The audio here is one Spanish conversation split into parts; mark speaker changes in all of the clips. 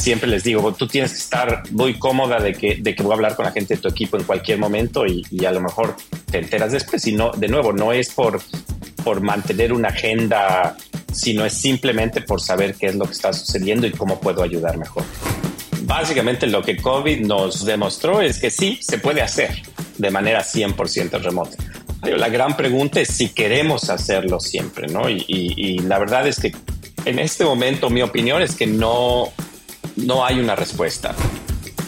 Speaker 1: siempre les digo, tú tienes que estar muy cómoda de que, de que voy a hablar con la gente de tu equipo en cualquier momento y, y a lo mejor te enteras después. Y no, de nuevo, no es por, por mantener una agenda, sino es simplemente por saber qué es lo que está sucediendo y cómo puedo ayudar mejor. Básicamente lo que COVID nos demostró es que sí, se puede hacer de manera 100% remota. La gran pregunta es si queremos hacerlo siempre, ¿no? Y, y, y la verdad es que en este momento mi opinión es que no, no hay una respuesta.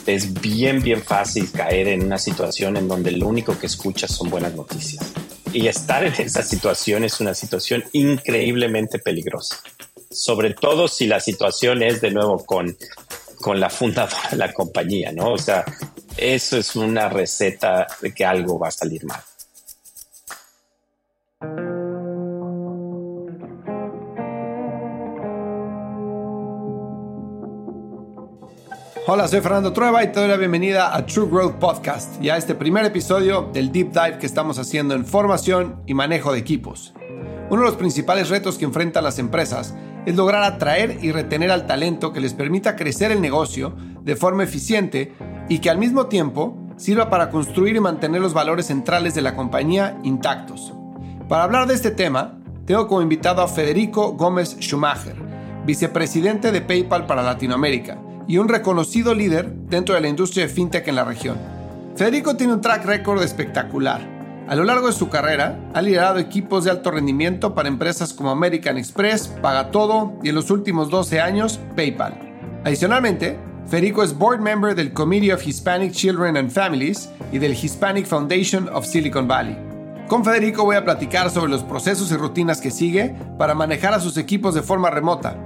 Speaker 1: Es bien, bien fácil caer en una situación en donde lo único que escuchas son buenas noticias. Y estar en esa situación es una situación increíblemente peligrosa. Sobre todo si la situación es de nuevo con, con la fundadora de la compañía, ¿no? O sea, eso es una receta de que algo va a salir mal.
Speaker 2: Hola, soy Fernando Trueba y te doy la bienvenida a True Growth Podcast y a este primer episodio del deep dive que estamos haciendo en formación y manejo de equipos. Uno de los principales retos que enfrentan las empresas es lograr atraer y retener al talento que les permita crecer el negocio de forma eficiente y que al mismo tiempo sirva para construir y mantener los valores centrales de la compañía intactos. Para hablar de este tema, tengo como invitado a Federico Gómez Schumacher, vicepresidente de PayPal para Latinoamérica y un reconocido líder dentro de la industria de fintech en la región. Federico tiene un track record espectacular. A lo largo de su carrera, ha liderado equipos de alto rendimiento para empresas como American Express, Pagatodo y en los últimos 12 años, PayPal. Adicionalmente, Federico es board member del Committee of Hispanic Children and Families y del Hispanic Foundation of Silicon Valley. Con Federico voy a platicar sobre los procesos y rutinas que sigue para manejar a sus equipos de forma remota,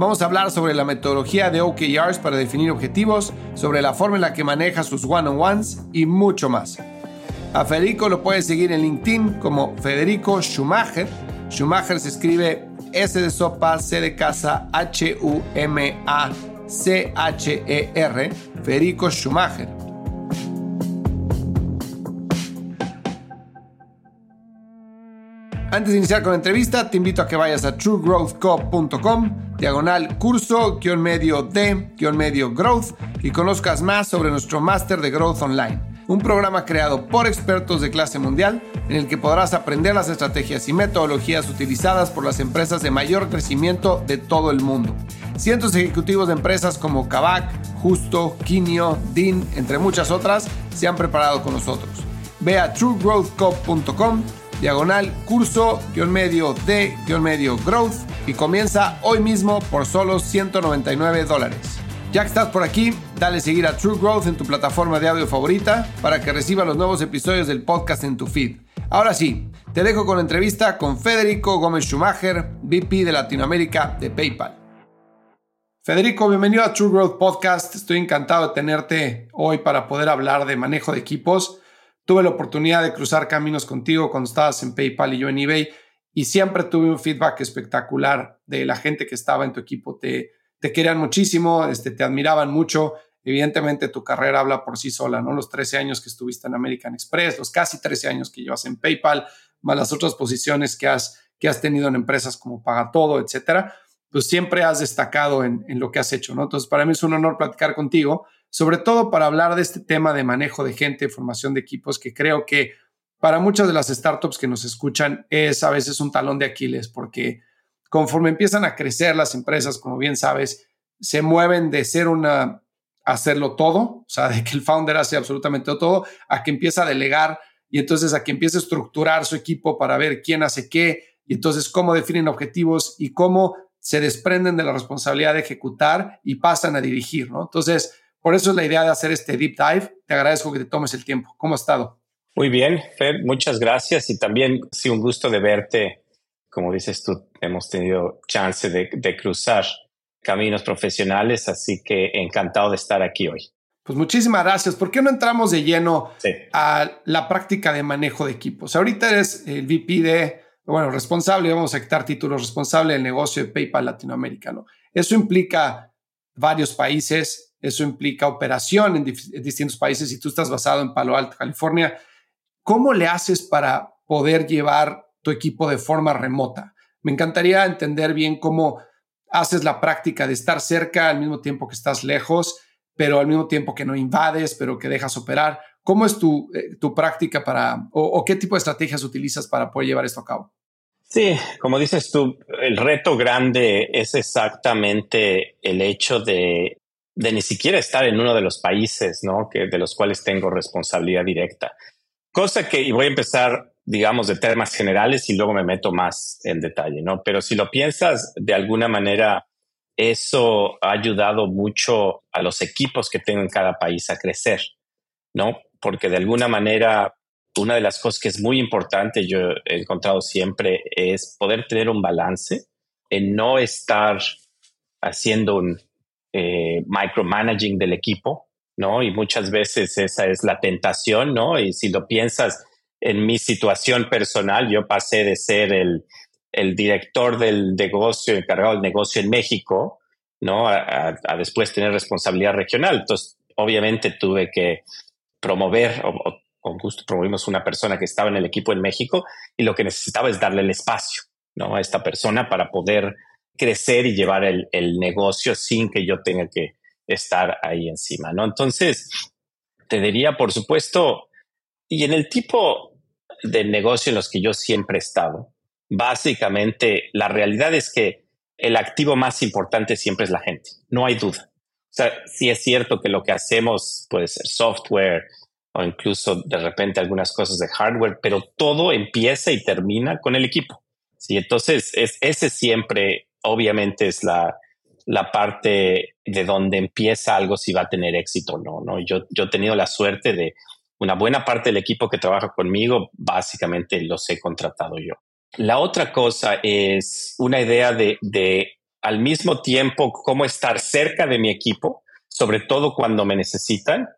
Speaker 2: Vamos a hablar sobre la metodología de OKRs para definir objetivos, sobre la forma en la que maneja sus one-on-ones y mucho más. A Federico lo puedes seguir en LinkedIn como Federico Schumacher. Schumacher se escribe S de sopa, C de casa, H-U-M-A-C-H-E-R. Federico Schumacher. Antes de iniciar con la entrevista, te invito a que vayas a truegrowthco.com, diagonal curso, guion medio de, guion medio growth y conozcas más sobre nuestro máster de Growth Online, un programa creado por expertos de clase mundial en el que podrás aprender las estrategias y metodologías utilizadas por las empresas de mayor crecimiento de todo el mundo. Cientos de ejecutivos de empresas como Kavak, Justo, Kinio, Dean, entre muchas otras, se han preparado con nosotros. Ve a truegrowthco.com diagonal curso guion medio de guion medio growth y comienza hoy mismo por solo 199 dólares. Ya que estás por aquí, dale seguir a True Growth en tu plataforma de audio favorita para que reciba los nuevos episodios del podcast en tu feed. Ahora sí, te dejo con la entrevista con Federico Gómez Schumacher, VP de Latinoamérica de PayPal. Federico, bienvenido a True Growth Podcast. Estoy encantado de tenerte hoy para poder hablar de manejo de equipos. Tuve la oportunidad de cruzar caminos contigo cuando estabas en PayPal y yo en eBay y siempre tuve un feedback espectacular de la gente que estaba en tu equipo. Te, querían muchísimo, este, te admiraban mucho. Evidentemente tu carrera habla por sí sola, ¿no? Los 13 años que estuviste en American Express, los casi 13 años que llevas en PayPal, más las otras posiciones que has, que has tenido en empresas como Pagatodo, etcétera, pues siempre has destacado en, en lo que has hecho, ¿no? Entonces, para mí es un honor platicar contigo sobre todo para hablar de este tema de manejo de gente, formación de equipos, que creo que para muchas de las startups que nos escuchan es a veces un talón de Aquiles, porque conforme empiezan a crecer las empresas, como bien sabes, se mueven de ser una hacerlo todo, o sea, de que el founder hace absolutamente todo, a que empieza a delegar y entonces a que empiece a estructurar su equipo para ver quién hace qué y entonces cómo definen objetivos y cómo se desprenden de la responsabilidad de ejecutar y pasan a dirigir, ¿no? Entonces, por eso es la idea de hacer este deep dive. Te agradezco que te tomes el tiempo. ¿Cómo has estado?
Speaker 1: Muy bien, Fer, muchas gracias y también sí un gusto de verte. Como dices tú, hemos tenido chance de, cruzar caminos profesionales, así que encantado de estar aquí hoy.
Speaker 2: Pues muchísimas gracias. ¿Por qué no entramos de lleno a la práctica de manejo de equipos? Ahorita eres el VP de, bueno, responsable, vamos a quitar títulos, responsable del negocio de PayPal latinoamericano. Eso implica varios países, eso implica operación en, distintos países y tú estás basado en Palo Alto, California. ¿Cómo le haces para poder llevar tu equipo de forma remota? Me encantaría entender bien cómo haces la práctica de estar cerca al mismo tiempo que estás lejos, pero al mismo tiempo que no invades, pero que dejas operar. ¿Cómo es tu, eh, tu práctica para, o, qué tipo de estrategias utilizas para poder llevar esto a cabo?
Speaker 1: Sí, como dices tú, el reto grande es exactamente el hecho de, de ni siquiera estar en uno de los países, ¿no? Que, de los cuales tengo responsabilidad directa. Cosa que, y voy a empezar, digamos, de temas generales y luego me meto más en detalle, ¿no? Pero si lo piensas de alguna manera, eso ha ayudado mucho a los equipos que tengo en cada país a crecer, ¿no? Porque de alguna manera, una de las cosas que es muy importante, yo he encontrado siempre, es poder tener un balance en no estar haciendo un eh, micromanaging del equipo, ¿no? Y muchas veces esa es la tentación, ¿no? Y si lo piensas en mi situación personal, yo pasé de ser el, el director del negocio, encargado del negocio en México, ¿no? A, después tener responsabilidad regional. Entonces, obviamente tuve que promover, o, con gusto promovimos una persona que estaba en el equipo en México y lo que necesitaba es darle el espacio, ¿no? A esta persona para poder crecer y llevar el, el negocio sin que yo tenga que estar ahí encima, ¿no? Entonces, te diría, por supuesto, y en el tipo de negocio en los que yo siempre he estado, básicamente la realidad es que el activo más importante siempre es la gente, no hay duda. O sea, sí es cierto que lo que hacemos puede ser software incluso de repente algunas cosas de hardware, pero todo empieza y termina con el equipo. Sí, entonces es, ese siempre, obviamente, es la, la parte de donde empieza algo si va a tener éxito o no, ¿no? Yo, yo he tenido la suerte de una buena parte del equipo que trabaja conmigo, básicamente los he contratado yo. La otra cosa es una idea de, de al mismo tiempo cómo estar cerca de mi equipo, sobre todo cuando me necesitan,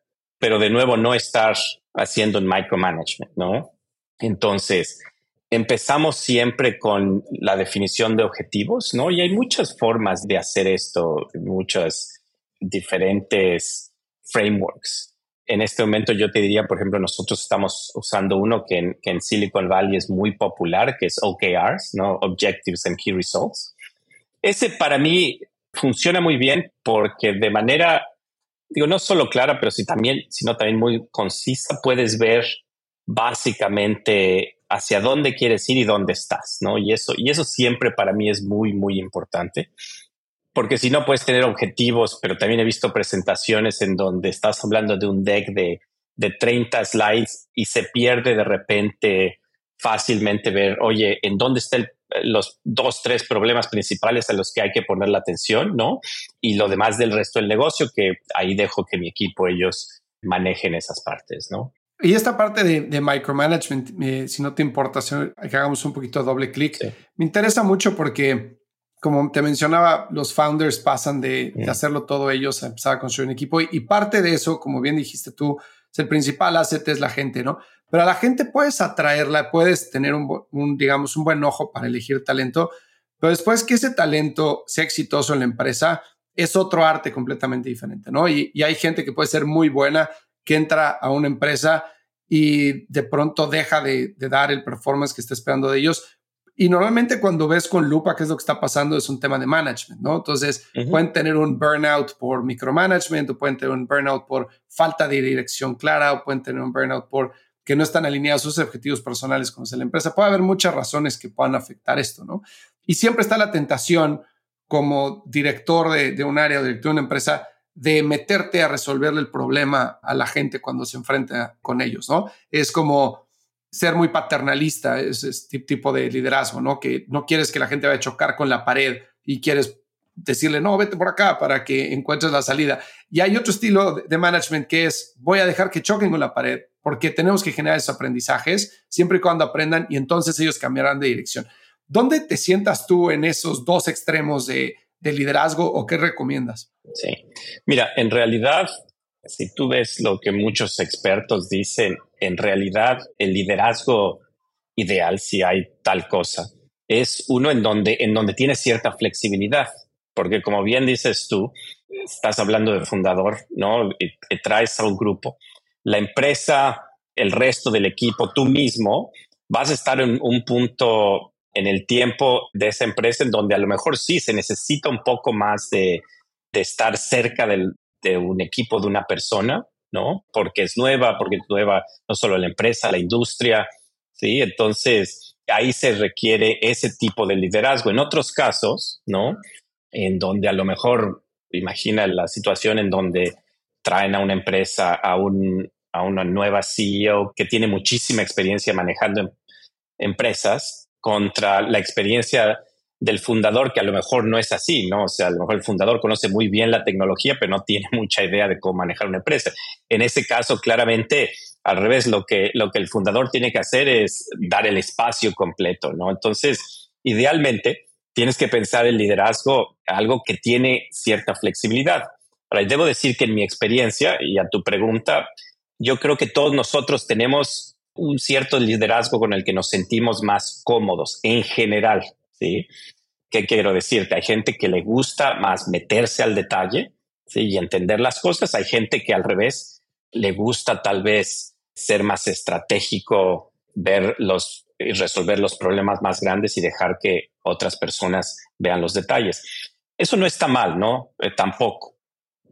Speaker 1: pero de nuevo no estar haciendo un micromanagement, ¿no? Entonces, empezamos siempre con la definición de objetivos, ¿no? Y hay muchas formas de hacer esto, muchas diferentes frameworks. En este momento yo te diría, por ejemplo, nosotros estamos usando uno que en, que en Silicon Valley es muy popular, que es OKRs, ¿no? Objectives and Key Results. Ese para mí funciona muy bien porque de manera, digo, no solo clara, pero sí también, sino también muy concisa, puedes ver básicamente hacia dónde quieres ir y dónde estás, ¿no? Y eso, y eso siempre para mí es muy, muy importante, porque si no puedes tener objetivos, pero también he visto presentaciones en donde estás hablando de un deck de, de 30 slides y se pierde de repente fácilmente ver, oye, en dónde están los dos, tres problemas principales a los que hay que poner la atención, ¿no? Y lo demás del resto del negocio, que ahí dejo que mi equipo, ellos manejen esas partes, ¿no?
Speaker 2: Y esta parte de, micromanagement, eh, si no te importa, que hagamos un poquito doble clic, me interesa mucho porque, como te mencionaba, los founders pasan de, mm. hacerlo todo ellos a empezar a construir un equipo y, parte de eso, como bien dijiste tú, es el principal asset es la gente, ¿no? Pero a la gente puedes atraerla, puedes tener un, digamos, un buen ojo para elegir talento, pero después que ese talento sea exitoso en la empresa, es otro arte completamente diferente, ¿no? Y, y hay gente que puede ser muy buena, que entra a una empresa y de pronto deja de, dar el performance que está esperando de ellos. Y normalmente cuando ves con lupa qué es lo que está pasando es un tema de management, ¿no? Entonces pueden tener un burnout por micromanagement o pueden tener un burnout por falta de dirección clara o pueden tener un burnout por que no están alineados sus objetivos personales con los de la empresa. Puede haber muchas razones que puedan afectar esto, ¿no? Y siempre está la tentación como director de, de un área o director de una empresa de meterte a resolverle el problema a la gente cuando se enfrenta con ellos, ¿no? Es como ser muy paternalista, es este tipo de liderazgo, ¿no? Que no quieres que la gente vaya a chocar con la pared y quieres decirle, no, vete por acá para que encuentres la salida. Y hay otro estilo de management que es, voy a dejar que choquen con la pared porque tenemos que generar esos aprendizajes siempre y cuando aprendan y entonces ellos cambiarán de dirección. ¿Dónde te sientas tú en esos dos extremos de de liderazgo o qué recomiendas?
Speaker 1: Sí, mira, en realidad, si tú ves lo que muchos expertos dicen, en realidad el liderazgo ideal, si hay tal cosa, es uno en donde, en donde tiene cierta flexibilidad, porque como bien dices tú, estás hablando de fundador, ¿no? Y, traes a un grupo, la empresa, el resto del equipo, tú mismo, vas a estar en un punto en el tiempo de esa empresa en donde a lo mejor sí se necesita un poco más de, estar cerca de un equipo, de una persona, ¿no? Porque es nueva, porque es nueva no solo la empresa, la industria, ¿sí? Entonces, ahí se requiere ese tipo de liderazgo. En otros casos, ¿no? En donde a lo mejor, imagina la situación en donde traen a una empresa, a, un, a una nueva CEO que tiene muchísima experiencia manejando em, empresas contra la experiencia del fundador, que a lo mejor no es así, ¿no? O sea, a lo mejor el fundador conoce muy bien la tecnología, pero no tiene mucha idea de cómo manejar una empresa. En ese caso, claramente, al revés, lo que, lo que el fundador tiene que hacer es dar el espacio completo, ¿no? Entonces, idealmente, tienes que pensar el liderazgo algo que tiene cierta flexibilidad. Debo decir que en mi experiencia, y a tu pregunta, yo creo que todos nosotros tenemos un cierto liderazgo con el que nos sentimos más cómodos en general, ¿sí? ¿Qué quiero decirte? Hay gente que le gusta más meterse al detalle ¿sí? y entender las cosas. Hay gente que al revés le gusta tal vez ser más estratégico, ver los y resolver los problemas más grandes y dejar que otras personas vean los detalles. Eso no está mal, ¿no? Eh, tampoco.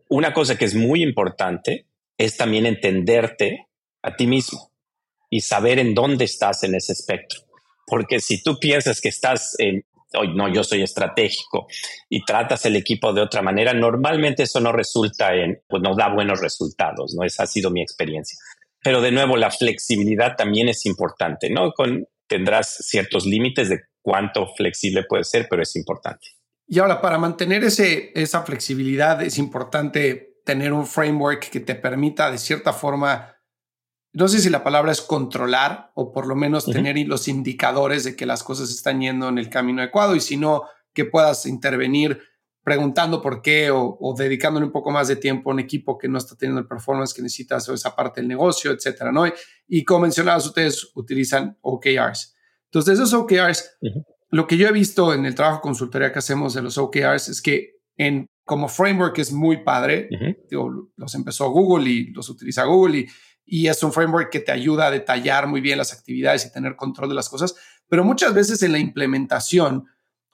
Speaker 1: Una cosa que es muy importante es también entenderte a ti mismo y saber en dónde estás en ese espectro. Porque si tú piensas que estás en, hoy no, yo soy estratégico y tratas el equipo de otra manera, normalmente eso no resulta en, pues no da buenos resultados, ¿no? Esa ha sido mi experiencia. Pero de nuevo, la flexibilidad también es importante, ¿no? Con, tendrás ciertos límites de cuánto flexible puede ser, pero es importante.
Speaker 2: Y ahora, para mantener ese, esa flexibilidad, es importante tener un framework que te permita, de cierta forma, no sé si la palabra es controlar o por lo menos tener los indicadores de que las cosas están yendo en el camino adecuado y si no, que puedas intervenir preguntando por qué o, dedicándole un poco más de tiempo a un equipo que no está teniendo el performance que necesita o esa parte del negocio, etcétera, ¿no? Y como mencionabas, ustedes utilizan OKRs. Entonces, esos OKRs, lo que yo he visto en el trabajo consultoría que hacemos de los OKRs es que en como framework es muy padre. los empezó Google y los utiliza Google y y es un framework que te ayuda a detallar muy bien las actividades y tener control de las cosas, pero muchas veces en la implementación,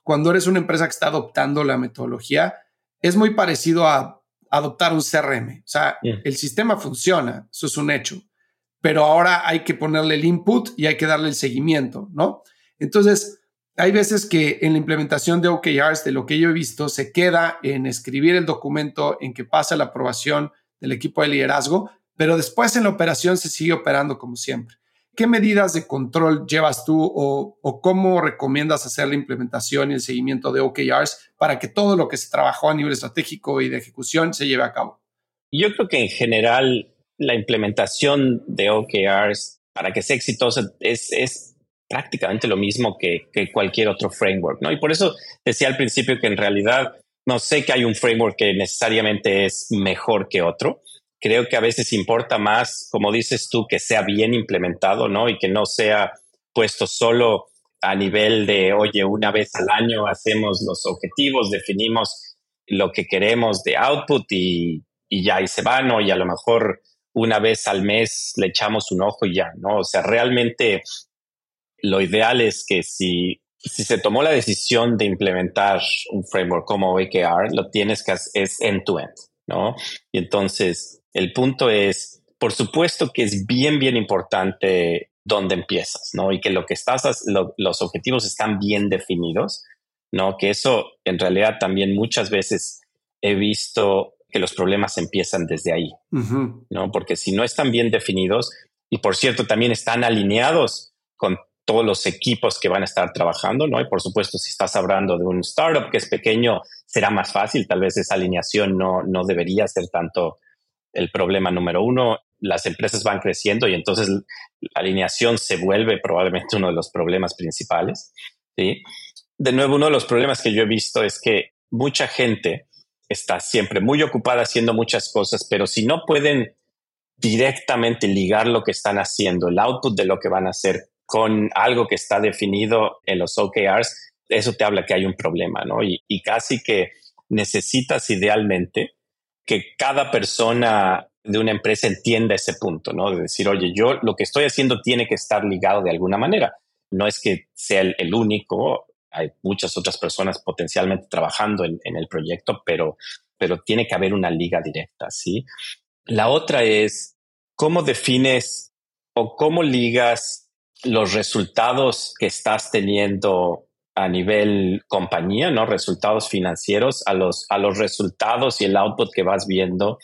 Speaker 2: cuando eres una empresa que está adoptando la metodología, es muy parecido a adoptar un CRM. O sea, el sistema funciona, eso es un hecho, pero ahora hay que ponerle el input y hay que darle el seguimiento, ¿no? Entonces, hay veces que en la implementación de OKRs, de lo que yo he visto, se queda en escribir el documento, en que pasa la aprobación del equipo de liderazgo, pero después en la operación se sigue operando como siempre. ¿Qué medidas de control llevas tú o, cómo recomiendas hacer la implementación y el seguimiento de OKRs para que todo lo que se trabajó a nivel estratégico y de ejecución se lleve a cabo?
Speaker 1: Yo creo que en general la implementación de OKRs para que sea exitosa es, es prácticamente lo mismo que, cualquier otro framework, ¿no? Y por eso decía al principio que en realidad no sé que hay un framework que necesariamente es mejor que otro creo que a veces importa más, como dices tú, que sea bien implementado, ¿no? Y que no sea puesto solo a nivel de, oye, una vez al año hacemos los objetivos, definimos lo que queremos de output y, ya, y se va, ¿no? Y a lo mejor una vez al mes le echamos un ojo y ya, ¿no? O sea, realmente lo ideal es que si, si se tomó la decisión de implementar un framework como OKR, lo tienes que hacer es end-to-end, -end, ¿no? Y entonces el punto es, por supuesto que es bien, bien importante dónde empiezas, ¿no? Y que lo que estás, los objetivos están bien definidos, ¿no? Que eso en realidad también muchas veces he visto que los problemas empiezan desde ahí, ¿no? Porque si no están bien definidos, y por cierto también están alineados con todos los equipos que van a estar trabajando, ¿no? Y por supuesto, si estás hablando de un startup que es pequeño, será más fácil, tal vez esa alineación no, no debería ser tanto el problema número uno. Las empresas van creciendo y entonces la alineación se vuelve probablemente uno de los problemas principales. ¿sí? De nuevo, uno de los problemas que yo he visto es que mucha gente está siempre muy ocupada haciendo muchas cosas, pero si no pueden directamente ligar lo que están haciendo, el output de lo que van a hacer con algo que está definido en los OKRs, eso te habla que hay un problema, ¿no? Y, y casi que necesitas idealmente que cada persona de una empresa entienda ese punto, ¿no? De decir, oye, yo lo que estoy haciendo tiene que estar ligado de alguna manera. no es que sea el, único, hay muchas otras personas potencialmente trabajando en, el proyecto, pero, pero tiene que haber una liga directa, ¿sí? La otra es, ¿cómo defines o cómo ligas los resultados que estás teniendo a nivel compañía, ¿no? Resultados financieros a los, a los resultados y el output que vas viendo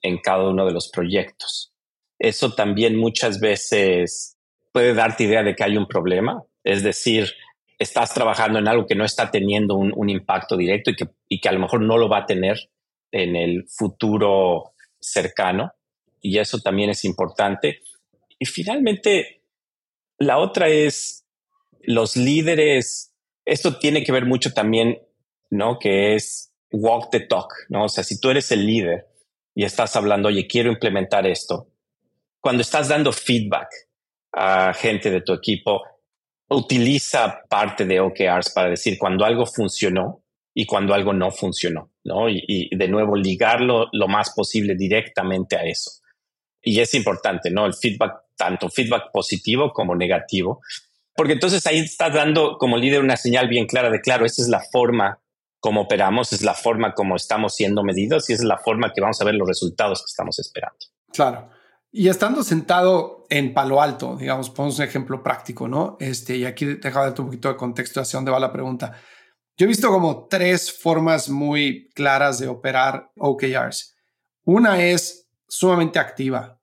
Speaker 1: en cada uno de los proyectos. Eso también muchas veces puede darte idea de que hay un problema. Es decir, estás trabajando en algo que no está teniendo un, impacto directo y que, y que a lo mejor no lo va a tener en el futuro cercano. Y eso también es importante. Y finalmente, la otra es los líderes. Esto tiene que ver mucho también, ¿no? Que es walk the talk, ¿no? O sea, si tú eres el líder y estás hablando, oye, quiero implementar esto, cuando estás dando feedback a gente de tu equipo, utiliza parte de OKRs para decir cuando algo funcionó y cuando algo no funcionó, ¿no? Y, de nuevo ligarlo lo más posible directamente a eso. Y es importante, ¿no? El feedback, tanto feedback positivo como negativo, porque entonces ahí estás dando como líder una señal bien clara de, claro, esa es la forma como operamos, es la forma como estamos siendo medidos y es la forma que vamos a ver los resultados que estamos esperando.
Speaker 2: Claro. Y estando sentado en Palo Alto, digamos, ponemos un ejemplo práctico, ¿no? Este, y aquí déjame darte un poquito de contexto hacia dónde va la pregunta. Yo he visto como tres formas muy claras de operar OKRs. Una es sumamente activa,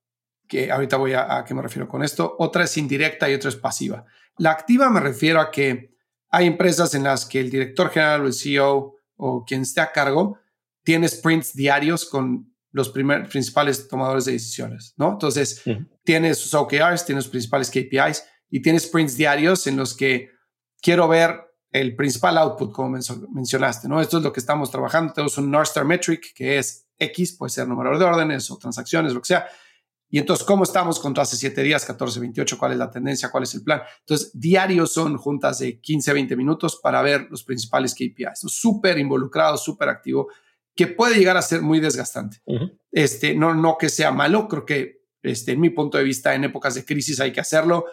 Speaker 2: que ahorita voy a, a qué me refiero con esto. Otra es indirecta y otra es pasiva. La activa me refiero a que hay empresas en las que el director general o el CEO o quien esté a cargo tiene sprints diarios con los principales tomadores de decisiones, ¿no? Entonces, tienes sus OKRs, tienes sus principales KPIs y tienes sprints diarios en los que quiero ver el principal output, como mencionaste, ¿no? Esto es lo que estamos trabajando. Tenemos un North Star Metric que es X, puede ser número de órdenes o transacciones, lo que sea. Y entonces, ¿cómo estamos contra hace 7 días, 14, 28? ¿Cuál es la tendencia? ¿Cuál es el plan? Entonces, diarios son juntas de 15 a 20 minutos para ver los principales KPIs. Súper involucrado, súper activo que puede llegar a ser muy desgastante. este, no, no que sea malo, creo que este, en mi punto de vista, en épocas de crisis hay que hacerlo.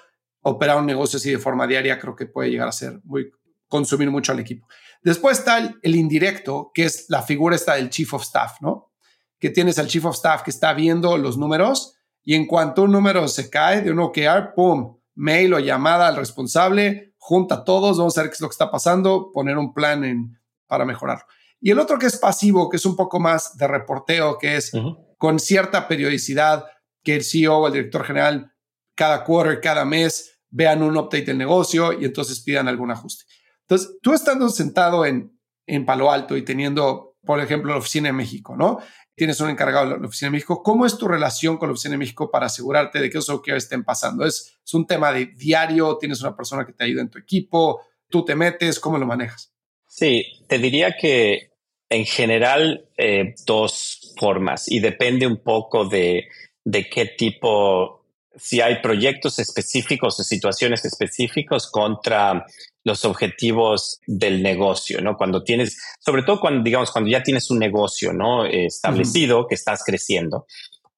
Speaker 2: Operar un negocio así de forma diaria creo que puede llegar a ser muy, consumir mucho al equipo. Después está el, indirecto, que es la figura esta del chief of staff, ¿no? Que tienes al chief of staff que está viendo los números y en cuanto un número se cae de un OKR, ¡pum! Mail o llamada al responsable, junta a todos, vamos a ver qué es lo que está pasando, poner un plan en, para mejorarlo. Y el otro que es pasivo, que es un poco más de reporteo, que es con cierta periodicidad, que el CEO o el director general cada quarter, cada mes vean un update del negocio y entonces pidan algún ajuste. Entonces, tú estando sentado en, en Palo Alto y teniendo, por ejemplo, la oficina de México, ¿no? Tienes un encargado de la oficina de México. ¿Cómo es tu relación con la oficina de México para asegurarte de que eso que estén pasando? ¿Es, ¿Es un tema de diario? ¿Tienes una persona que te ayuda en tu equipo? ¿Tú te metes? ¿Cómo lo manejas?
Speaker 1: Sí, te diría que en general eh, dos formas y depende un poco de, de qué tipo, si hay proyectos específicos o situaciones específicos contra los objetivos del negocio, ¿no? Cuando tienes, sobre todo cuando, digamos, cuando ya tienes un negocio, ¿no? establecido, que estás creciendo.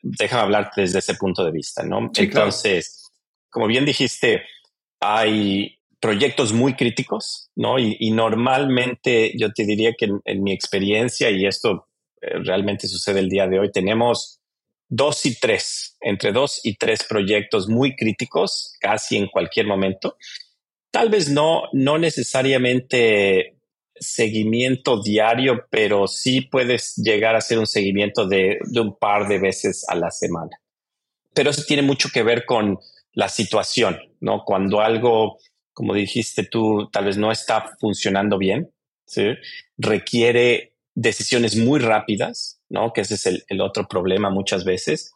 Speaker 1: Déjame hablar desde ese punto de vista, ¿no? Entonces, como bien dijiste, hay proyectos muy críticos, ¿no? Y, normalmente yo te diría que en, mi experiencia, y esto eh, realmente sucede el día de hoy, tenemos dos y tres, entre dos y tres proyectos muy críticos casi en cualquier momento. Tal vez no, no necesariamente seguimiento diario, pero sí puedes llegar a hacer un seguimiento de, de un par de veces a la semana. Pero eso tiene mucho que ver con la situación, ¿no? Cuando algo como dijiste tú, tal vez no está funcionando bien, ¿sí? requiere decisiones muy rápidas, ¿no? que ese es el, otro problema muchas veces,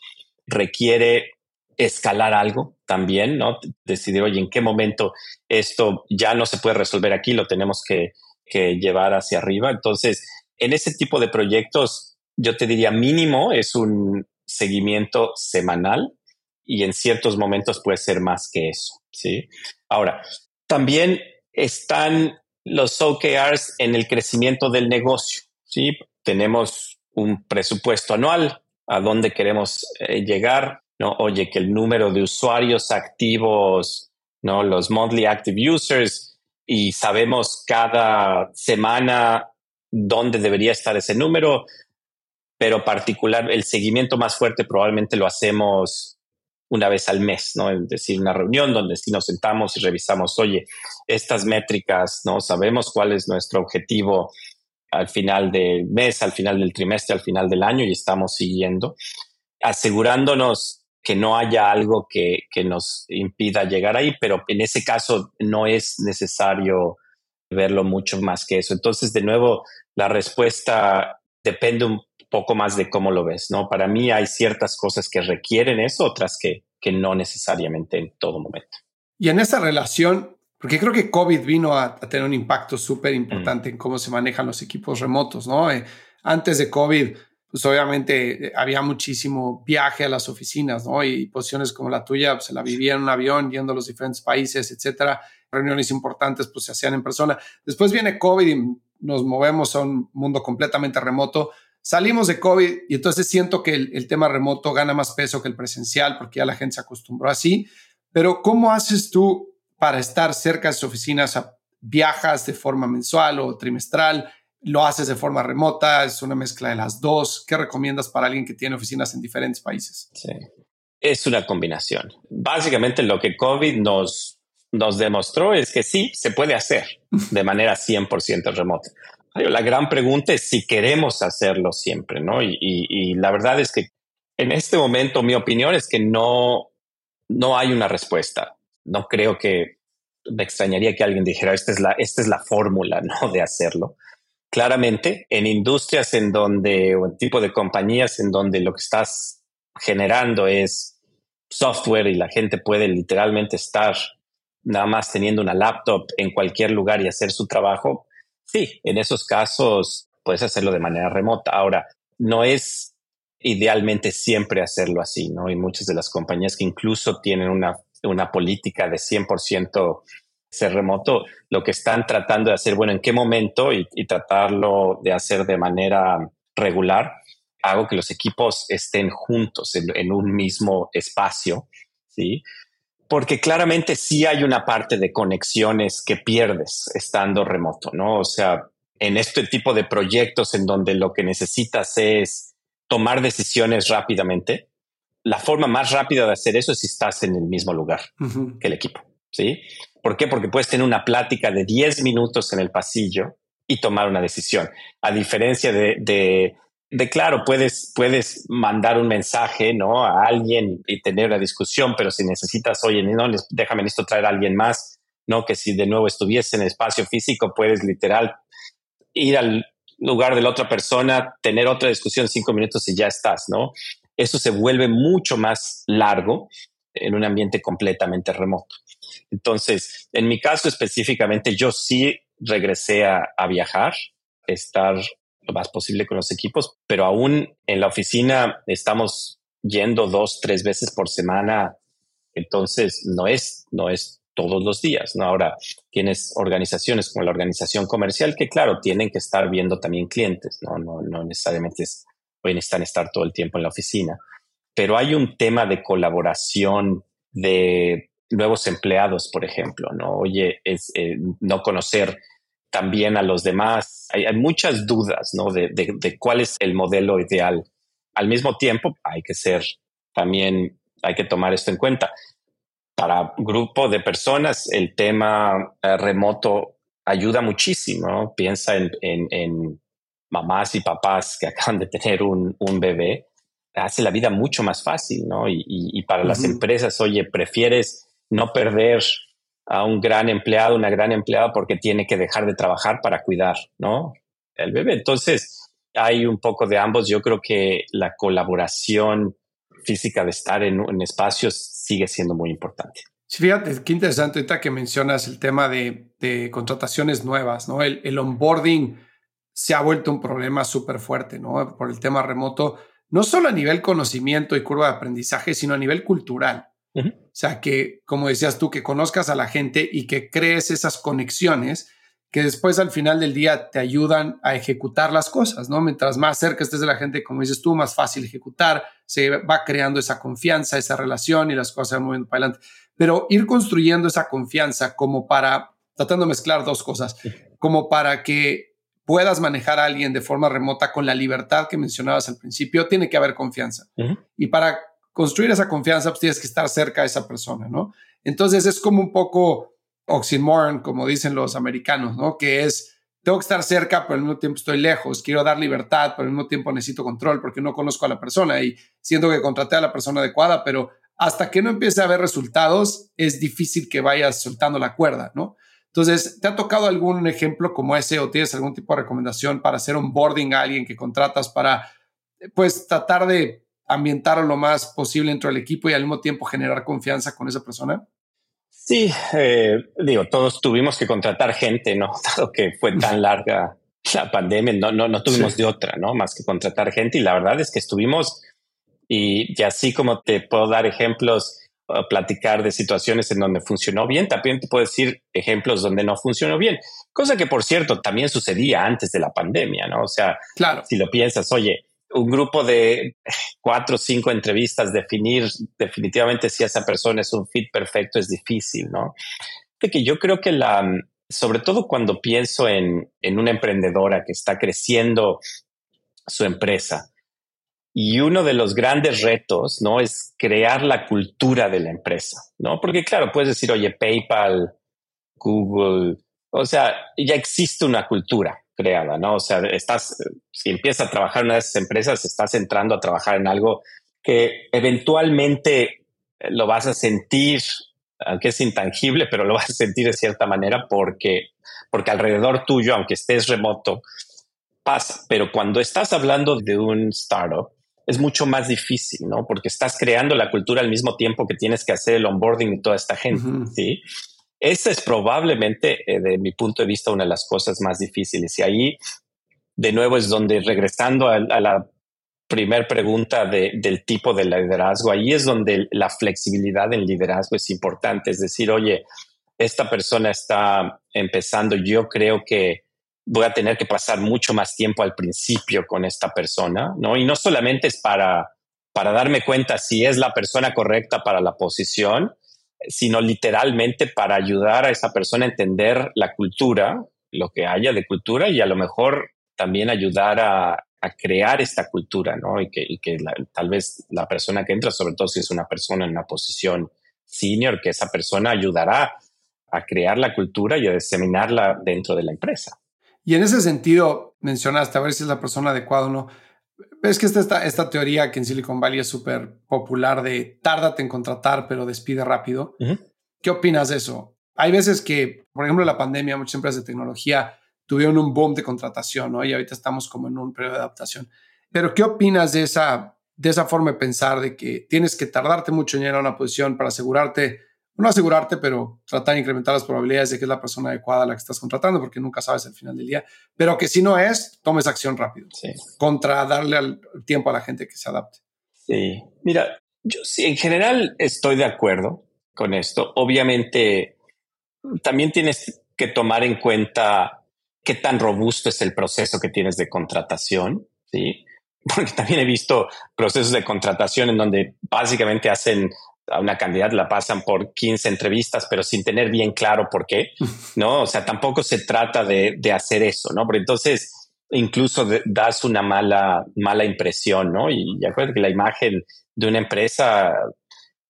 Speaker 1: requiere escalar algo también, ¿no? Decidir, oye, en qué momento esto ya no se puede resolver aquí, lo tenemos que, que llevar hacia arriba. Entonces, en ese tipo de proyectos, yo te diría mínimo es un seguimiento semanal y en ciertos momentos puede ser más que eso, ¿sí? Ahora, también están los OKRs en el crecimiento del negocio. ¿sí? Tenemos un presupuesto anual a dónde queremos eh, llegar. ¿no? Oye, que el número de usuarios activos ¿no? Los monthly active users y sabemos cada semana dónde debería estar ese número, pero particular, el seguimiento más fuerte probablemente lo hacemos una vez al mes, ¿no? Es decir, una reunión donde sí nos sentamos y revisamos, oye, estas métricas, ¿no? Sabemos cuál es nuestro objetivo al final del mes, al final del trimestre, al final del año y estamos siguiendo, asegurándonos que no haya algo que, que nos impida llegar ahí, pero en ese caso no es necesario verlo mucho más que eso. Entonces, de nuevo, la respuesta depende un poco más de cómo lo ves, ¿no? Para mí hay ciertas cosas que requieren eso, otras que, que no necesariamente en todo momento.
Speaker 2: Y en esa relación, porque creo que COVID vino a, tener un impacto súper importante en cómo se manejan los equipos remotos, ¿no? Eh, antes de COVID, pues obviamente eh, había muchísimo viaje a las oficinas, ¿no? Y posiciones como la tuya, pues, se la vivía en un avión, yendo a los diferentes países, etcétera. Reuniones importantes, pues se hacían en persona. Después viene COVID y nos movemos a un mundo completamente remoto Salimos de COVID y entonces siento que el, tema remoto gana más peso que el presencial porque ya la gente se acostumbró así. Pero ¿cómo haces tú para estar cerca de sus oficinas? ¿Viajas de forma mensual o trimestral? ¿Lo haces de forma remota? ¿Es una mezcla de las dos? ¿Qué recomiendas para alguien que tiene oficinas en diferentes países?
Speaker 1: Sí, es una combinación. Básicamente lo que COVID nos, demostró es que sí, se puede hacer de manera 100% remota. La gran pregunta es si queremos hacerlo siempre, ¿no? Y, la verdad es que en este momento mi opinión es que no, no hay una respuesta. No creo que me extrañaría que alguien dijera, esta es la, esta es la fórmula, ¿no? De hacerlo. Claramente, en industrias en donde, o en tipo de compañías en donde lo que estás generando es software y la gente puede literalmente estar nada más teniendo una laptop en cualquier lugar y hacer su trabajo, Sí, en esos casos puedes hacerlo de manera remota. Ahora, no es idealmente siempre hacerlo así, ¿no? Y muchas de las compañías que incluso tienen una, una política de 100% ser remoto, lo que están tratando de hacer, bueno, en qué momento y, tratarlo de hacer de manera regular, hago que los equipos estén juntos en, en un mismo espacio, ¿sí? Porque claramente sí hay una parte de conexiones que pierdes estando remoto, ¿no? O sea, en este tipo de proyectos en donde lo que necesitas es tomar decisiones rápidamente, la forma más rápida de hacer eso es si estás en el mismo lugar que el equipo, ¿sí? ¿Por qué? Porque puedes tener una plática de 10 minutos en el pasillo y tomar una decisión, a diferencia de, de de claro, puedes, puedes mandar un mensaje ¿no? a alguien y tener una discusión, pero si necesitas, oye, no, déjame esto traer a alguien más, ¿no? Que si de nuevo estuviese en espacio físico, puedes literal ir al lugar de la otra persona, tener otra discusión cinco minutos y ya estás, ¿no? Eso se vuelve mucho más largo en un ambiente completamente remoto. Entonces, en mi caso específicamente, yo sí regresé a, a viajar, estar lo más posible con los equipos, pero aún en la oficina estamos yendo dos, tres veces por semana. Entonces, no es, no es todos los días, ¿no? Ahora, tienes organizaciones como la organización comercial que, claro, tienen que estar viendo también clientes, ¿no? No, no necesariamente es, necesitan estar todo el tiempo en la oficina, pero hay un tema de colaboración de nuevos empleados, por ejemplo, ¿no? Oye, es eh, no conocer también a los demás. Hay, muchas dudas ¿no? de, de, cuál es el modelo ideal. Al mismo tiempo, hay que ser también, hay que tomar esto en cuenta. Para grupo de personas, el tema eh, remoto ayuda muchísimo. Piensa en, en, mamás y papás que acaban de tener un, un bebé. Hace la vida mucho más fácil, ¿no? Y, y, para las empresas, oye, prefieres no perder a un gran empleado, una gran empleada, porque tiene que dejar de trabajar para cuidar, ¿no? El bebé. Entonces, hay un poco de ambos. Yo creo que la colaboración física de estar en, espacios sigue siendo muy importante.
Speaker 2: Fíjate, qué interesante ahorita que mencionas el tema de, contrataciones nuevas, ¿no? El, el, onboarding se ha vuelto un problema súper fuerte, ¿no? Por el tema remoto, no solo a nivel conocimiento y curva de aprendizaje, sino a nivel cultural. O sea, que, como decías tú, que conozcas a la gente y que crees esas conexiones que después al final del día te ayudan a ejecutar las cosas, ¿no? Mientras más cerca estés de la gente, como dices tú, más fácil ejecutar, se va creando esa confianza, esa relación y las cosas se van moviendo para adelante. pero ir construyendo esa confianza como para, tratando de mezclar dos cosas, como para que puedas manejar a alguien de forma remota con la libertad que mencionabas al principio, tiene que haber confianza. Y para construir esa confianza, pues tienes que estar cerca de esa persona, ¿no? Entonces es como un poco oxymoron, como dicen los americanos, ¿no? Que es, tengo que estar cerca, pero al mismo tiempo estoy lejos, quiero dar libertad, pero al mismo tiempo necesito control porque no conozco a la persona y siento que contraté a la persona adecuada, pero hasta que no empiece a haber resultados, es difícil que vayas soltando la cuerda, ¿no? Entonces, ¿te ha tocado algún ejemplo como ese o tienes algún tipo de recomendación para hacer un boarding a alguien que contratas para, pues, tratar de ambientar lo más posible dentro del equipo y al mismo tiempo generar confianza con esa persona?
Speaker 1: Sí, eh, digo, todos tuvimos que contratar gente, ¿no? Dado que fue tan larga la pandemia, no, no, no tuvimos de otra, ¿no? Más que contratar gente y la verdad es que estuvimos y, y así como te puedo dar ejemplos, platicar de situaciones en donde funcionó bien, también te puedo decir ejemplos donde no funcionó bien, cosa que por cierto también sucedía antes de la pandemia, ¿no? O sea, claro. si lo piensas, oye, un grupo de cuatro o cinco entrevistas, definir definitivamente si esa persona es un fit perfecto es difícil, ¿no? Porque yo creo que la, sobre todo cuando pienso en, en una emprendedora que está creciendo su empresa, y uno de los grandes retos, ¿no? Es crear la cultura de la empresa, ¿no? Porque claro, puedes decir, oye, PayPal, Google, o sea, ya existe una cultura, creada, ¿no? O sea, estás, si empiezas a trabajar en una de esas empresas, estás entrando a trabajar en algo que eventualmente lo vas a sentir, aunque es intangible, pero lo vas a sentir de cierta manera porque, porque alrededor tuyo, aunque estés remoto, pasa. Pero cuando estás hablando de un startup, es mucho más difícil, ¿no? Porque estás creando la cultura al mismo tiempo que tienes que hacer el onboarding de toda esta gente, ¿sí? Esa es probablemente, eh, de mi punto de vista, una de las cosas más difíciles. Y ahí, de nuevo, es donde, regresando a, la primera pregunta del tipo de liderazgo, ahí es donde la flexibilidad en liderazgo es importante. Es decir, oye, esta persona está empezando, yo creo que voy a tener que pasar mucho más tiempo al principio con esta persona, ¿no? Y no solamente es para, para darme cuenta si es la persona correcta para la posición, sino literalmente para ayudar a esa persona a entender la cultura, lo que haya de cultura y a lo mejor también ayudar a, crear esta cultura, ¿no? Y que, tal vez la persona que entra, sobre todo si es una persona en una posición senior, que esa persona ayudará a crear la cultura y a diseminarla dentro de la empresa.
Speaker 2: Y en ese sentido, mencionaste, a ver si es la persona adecuada o no. Es que esta, esta teoría que en Silicon Valley es súper popular de tárdate en contratar, pero despide rápido. ¿Qué opinas de eso? Hay veces que, por ejemplo, la pandemia, muchas empresas de tecnología tuvieron un boom de contratación, ¿no? Y ahorita estamos como en un periodo de adaptación. Pero ¿qué opinas de esa, de esa forma de pensar de que tienes que tardarte mucho en llegar a una posición para asegurarte no asegurarte, pero tratar de incrementar las probabilidades de que es la persona adecuada a la que estás contratando, porque nunca sabes al final del día. Pero que si no es, tomes acción rápido contra darle al tiempo a la gente que se adapte.
Speaker 1: Sí, mira, yo sí, en general estoy de acuerdo con esto. Obviamente, también tienes que tomar en cuenta qué tan robusto es el proceso que tienes de contratación, ¿sí? Porque también he visto procesos de contratación en donde básicamente hacen a una candidata la pasan por 15 entrevistas, pero sin tener bien claro por qué, ¿no? O sea, tampoco se trata de, hacer eso, ¿no? Pero entonces incluso das una mala, mala impresión, ¿no? Y ya acuérdate que la imagen de una empresa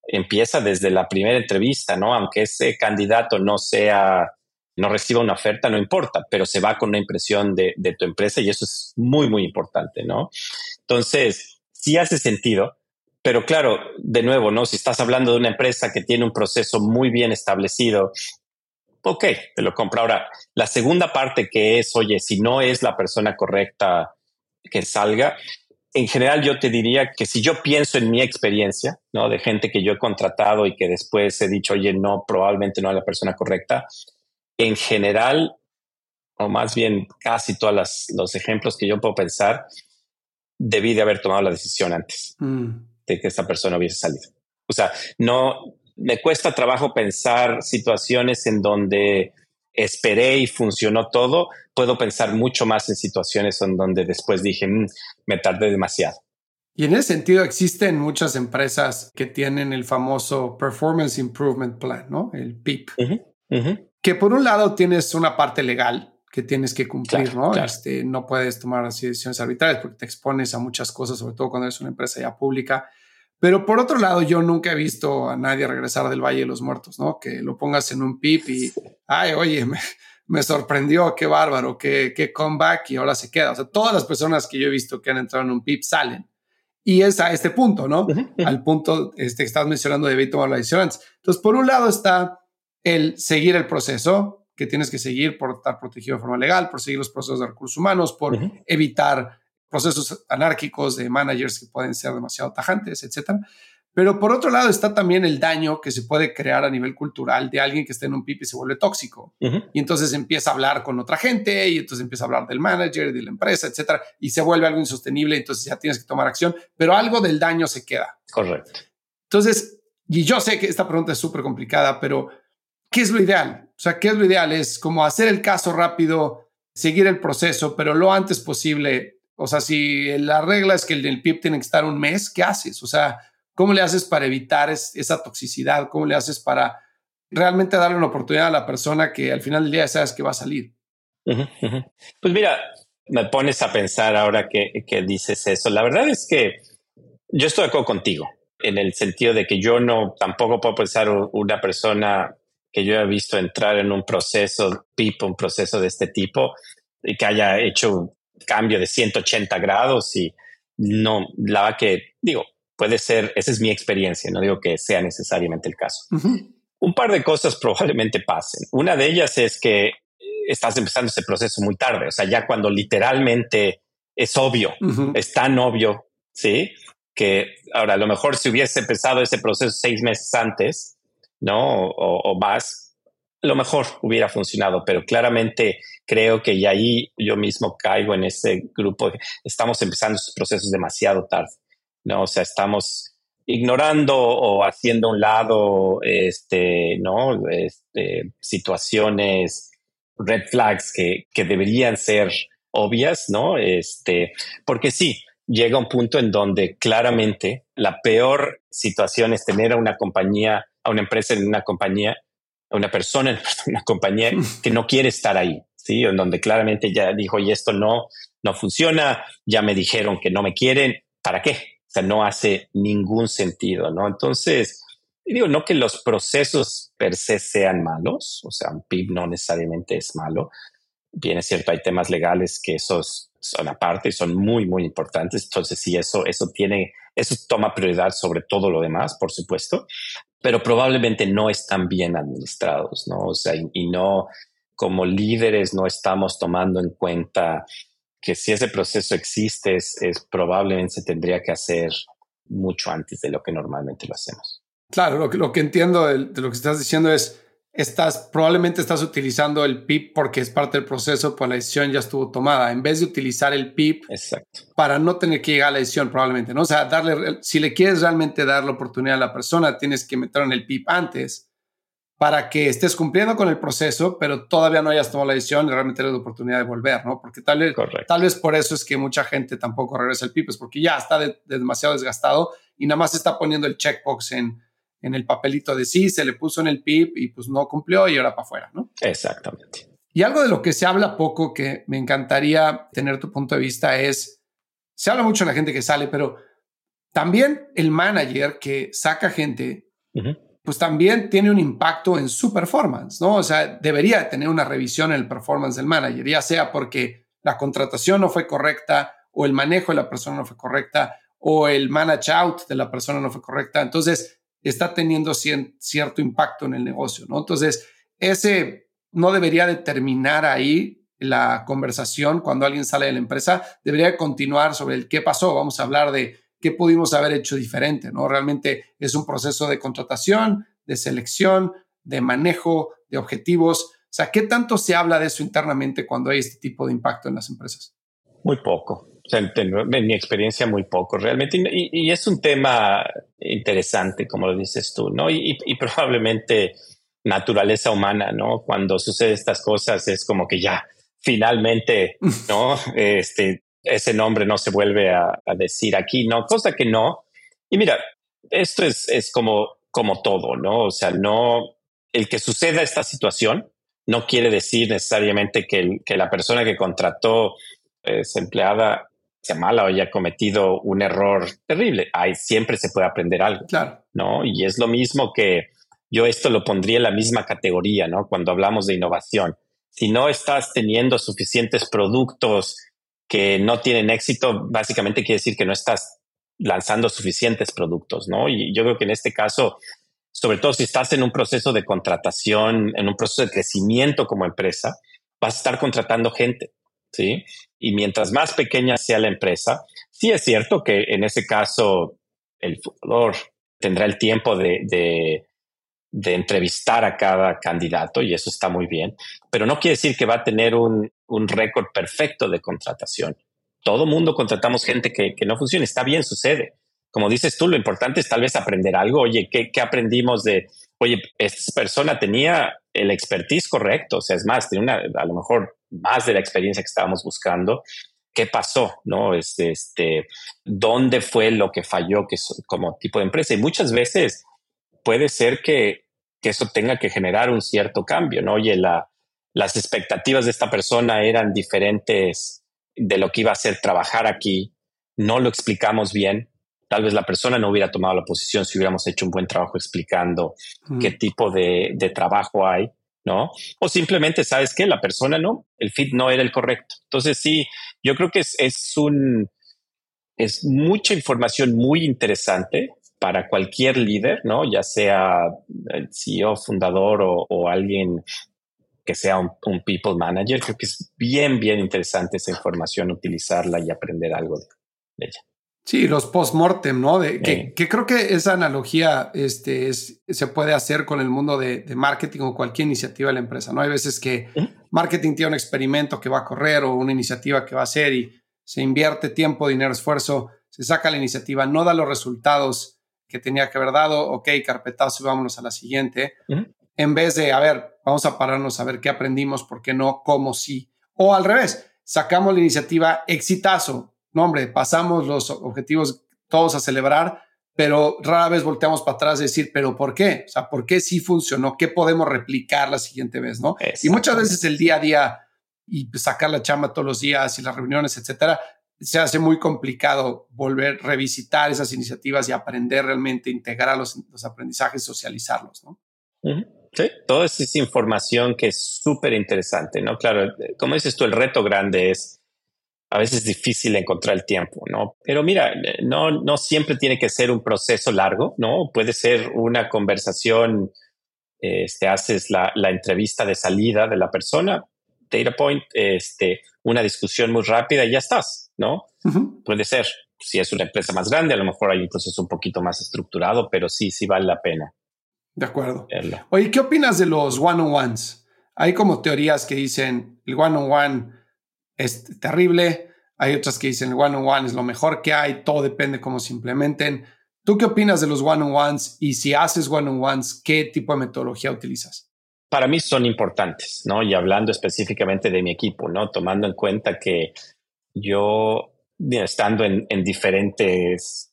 Speaker 1: empieza desde la primera entrevista, ¿no? Aunque ese candidato no sea, no reciba una oferta, no importa, pero se va con una impresión de, de tu empresa y eso es muy, muy importante, ¿no? Entonces, sí hace sentido pero claro, de nuevo, ¿no? Si estás hablando de una empresa que tiene un proceso muy bien establecido, ok, te lo compro. Ahora, la segunda parte que es, oye, si no es la persona correcta que salga, en general yo te diría que si yo pienso en mi experiencia, ¿no? De gente que yo he contratado y que después he dicho, oye, no, probablemente no es la persona correcta, en general, o más bien casi todos los ejemplos que yo puedo pensar, debí de haber tomado la decisión antes. Mm de que esta persona hubiese salido. O sea, no, me cuesta trabajo pensar situaciones en donde esperé y funcionó todo. Puedo pensar mucho más en situaciones en donde después dije, mm, me tardé demasiado.
Speaker 2: Y en ese sentido existen muchas empresas que tienen el famoso Performance Improvement Plan, ¿no? El PIP. Que por un lado tienes una parte legal que tienes que cumplir, ¿no? Este, no puedes tomar decisiones arbitrarias porque te expones a muchas cosas, sobre todo cuando eres una empresa ya pública. Pero por otro lado, yo nunca he visto a nadie regresar del Valle de los Muertos, ¿no? Que lo pongas en un PIP y, ay, oye, me, sorprendió, qué bárbaro, qué, qué comeback y ahora se queda. O sea, todas las personas que yo he visto que han entrado en un PIP salen. Y es a este punto, ¿no? Al punto este, que estás mencionando de tomar la decisión Entonces, por un lado está el seguir el proceso que tienes que seguir por estar protegido de forma legal, por seguir los procesos de recursos humanos, por evitar procesos anárquicos de managers que pueden ser demasiado tajantes, etcétera. Pero por otro lado está también el daño que se puede crear a nivel cultural de alguien que esté en un PIP y se vuelve tóxico. Y entonces empieza a hablar con otra gente y entonces empieza a hablar del manager, de la empresa, etcétera, y se vuelve algo insostenible. Entonces ya tienes que tomar acción, pero algo del daño se queda.
Speaker 1: Correcto.
Speaker 2: Entonces, y yo sé que esta pregunta es súper complicada, pero ¿qué es lo ideal? O sea, ¿qué es lo ideal? Es como hacer el caso rápido, seguir el proceso, pero lo antes posible. O sea, si la regla es que el, el PIP tiene que estar un mes, ¿qué haces? O sea, ¿Cómo le haces para evitar esa toxicidad? ¿Cómo le haces para realmente darle una oportunidad a la persona que al final del día sabes que va a salir?
Speaker 1: Pues mira, me pones a pensar ahora que, dices eso. La verdad es que yo estoy de acuerdo contigo en el sentido de que yo no tampoco puedo pensar una persona que yo he visto entrar en un proceso PIP, un proceso de este tipo, y que haya hecho cambio de 180 grados y no, la verdad que digo, puede ser, esa es mi experiencia, no digo que sea necesariamente el caso. Un par de cosas probablemente pasen. Una de ellas es que estás empezando ese proceso muy tarde, o sea, ya cuando literalmente es obvio, es tan obvio, ¿sí? Que ahora a lo mejor si hubiese empezado ese proceso seis meses antes, ¿no? O, o más, lo mejor hubiera funcionado, pero claramente creo que ya ahí yo mismo caigo en ese grupo. Estamos empezando esos procesos demasiado tarde. ¿no? O sea, estamos ignorando o haciendo a un lado, este, ¿no? Este, situaciones, red flags que, que deberían ser obvias, ¿no? Este, porque sí, llega un punto en donde claramente la peor situación es tener a una compañía, a una empresa en una compañía, una persona una compañía que no quiere estar ahí, ¿sí? En donde claramente ya dijo, y esto no, no funciona, ya me dijeron que no me quieren, ¿para qué? O sea, no hace ningún sentido, ¿no? Entonces, digo, no que los procesos per se sean malos, o sea, un PIB no necesariamente es malo. Bien es cierto, hay temas legales que esos son aparte y son muy, muy importantes. Entonces, sí, eso, eso tiene, eso toma prioridad sobre todo lo demás, por supuesto, pero probablemente no están bien administrados, ¿no? O sea, y no, como líderes no estamos tomando en cuenta que si ese proceso existe, es, probablemente se tendría que hacer mucho antes de lo que normalmente lo hacemos.
Speaker 2: Claro, lo que, lo que entiendo de, lo que estás diciendo es, estás, probablemente estás utilizando el PIP porque es parte del proceso, pues la decisión ya estuvo tomada, en vez de utilizar el PIP
Speaker 1: Exacto.
Speaker 2: para no tener que llegar a la decisión probablemente, ¿no? O sea, darle, si le quieres realmente dar la oportunidad a la persona, tienes que meter en el PIP antes para que estés cumpliendo con el proceso, pero todavía no hayas tomado la decisión y realmente la oportunidad de volver, ¿no? Porque tal vez, tal vez por eso es que mucha gente tampoco regresa al PIP, porque ya está demasiado desgastado y nada más está poniendo el checkbox en, en el papelito de sí, se le puso en el PIP y pues no cumplió y ahora para afuera, ¿no?
Speaker 1: Exactamente.
Speaker 2: Y algo de lo que se habla poco, que me encantaría tener tu punto de vista, es, se habla mucho de la gente que sale, pero también el manager que saca gente pues también tiene un impacto en su performance, ¿no? O sea, debería tener una revisión en el performance del manager, ya sea porque la contratación no fue correcta o el manejo de la persona no fue correcta o el manage out de la persona no fue correcta. Entonces, está teniendo cierto impacto en el negocio, ¿no? Entonces, ese no debería determinar ahí la conversación cuando alguien sale de la empresa, debería continuar sobre el qué pasó. Vamos a hablar de qué pudimos haber hecho diferente, ¿no? Realmente es un proceso de contratación, de selección, de manejo, de objetivos. O sea, ¿qué tanto se habla de eso internamente cuando hay este tipo de impacto en las empresas?
Speaker 1: Muy poco. O sea, en, mi experiencia, muy poco realmente. Y, es un tema interesante, como lo dices tú, ¿no? Y, y, probablemente naturaleza humana, ¿no? Cuando suceden estas cosas es como que ya, finalmente, ¿no? Este, ese nombre no se vuelve a, decir aquí, no, cosa que no. Y mira, esto es, es como, como todo, ¿no? O sea, no, el que suceda esta situación no quiere decir necesariamente que, que la persona que contrató esa empleada mala o haya cometido un error terrible. Siempre se puede aprender algo.
Speaker 2: Claro.
Speaker 1: ¿No? Y es lo mismo que yo esto lo pondría en la misma categoría, ¿no? Cuando hablamos de innovación. Si no estás teniendo suficientes productos que no tienen éxito, básicamente quiere decir que no estás lanzando suficientes productos, ¿no? Y yo creo que en este caso, sobre todo si estás en un proceso de contratación, en un proceso de crecimiento como empresa, vas a estar contratando gente, ¿sí? Y mientras más pequeña sea la empresa, sí es cierto que en ese caso el fundador tendrá el tiempo de, entrevistar a cada candidato y eso está muy bien, pero no quiere decir que va a tener un, un récord perfecto de contratación. Todo mundo contratamos gente que, que no funciona, está bien, sucede. Como dices tú, lo importante es tal vez aprender algo. Oye, ¿qué, qué aprendimos de, oye, esta persona tenía el expertise correcto, o sea, es más, tiene una, a lo mejor más de la experiencia que estábamos buscando. ¿Qué pasó? ¿No? Este, este, ¿Dónde fue lo que falló que como tipo de empresa? Y muchas veces puede ser que, que eso tenga que generar un cierto cambio, ¿no? Oye, la, las expectativas de esta persona eran diferentes de lo que iba a ser trabajar aquí, no lo explicamos bien, tal vez la persona no hubiera tomado la posición si hubiéramos hecho un buen trabajo explicando qué tipo de, de, trabajo hay, ¿no? O simplemente, ¿sabes qué? La persona no, el fit no era el correcto. Entonces, sí, yo creo que es, es un, es mucha información muy interesante para cualquier líder, ¿no? Ya sea el CEO, fundador o, o alguien que sea un, un, people manager. Creo que es bien, bien interesante esa información, utilizarla y aprender algo de, de ella.
Speaker 2: Sí, los post-mortem, ¿no? De, que, que, creo que esa analogía este, es, se puede hacer con el mundo de, de, marketing o cualquier iniciativa de la empresa, ¿no? Hay veces que marketing tiene un experimento que va a correr o una iniciativa que va a hacer y se invierte tiempo, dinero, esfuerzo, se saca la iniciativa, no da los resultados que tenía que haber dado, ok, carpetazo y vámonos a la siguiente, en vez de, a ver, vamos a pararnos a ver qué aprendimos, por qué no, cómo sí, o al revés, sacamos la iniciativa exitazo, no, hombre, pasamos los objetivos todos a celebrar, pero rara vez volteamos para atrás y decir, pero ¿por qué? O sea, ¿por qué sí funcionó? ¿Qué podemos replicar la siguiente vez? ¿no? Y muchas veces el día a día y sacar la chamba todos los días y las reuniones, etcétera, se hace muy complicado volver, a revisitar esas iniciativas y aprender realmente, integrar los, los aprendizajes, socializarlos, ¿no?
Speaker 1: Sí, toda esa información que es súper interesante, ¿no? Claro, como dices tú, el reto grande es a veces es difícil encontrar el tiempo, ¿no? Pero mira, no, no siempre tiene que ser un proceso largo, ¿no? Puede ser una conversación, este, haces la, la entrevista de salida de la persona, data point, este, una discusión muy rápida y ya estás, ¿no? Puede ser. Si es una empresa más grande, a lo mejor hay un proceso un poquito más estructurado, pero sí, sí vale la pena.
Speaker 2: De acuerdo. Oye, ¿qué opinas de los one-on-ones? Hay como teorías que dicen el one-on-one es terrible. Hay otras que dicen el one-on-one es lo mejor que hay, todo depende cómo se implementen. ¿Tú qué opinas de los one-on-ones? Y si haces one-on-ones, ¿qué tipo de metodología utilizas?
Speaker 1: Para mí son importantes, ¿no? Y hablando específicamente de mi equipo, ¿no? Tomando en cuenta que yo, estando en, diferentes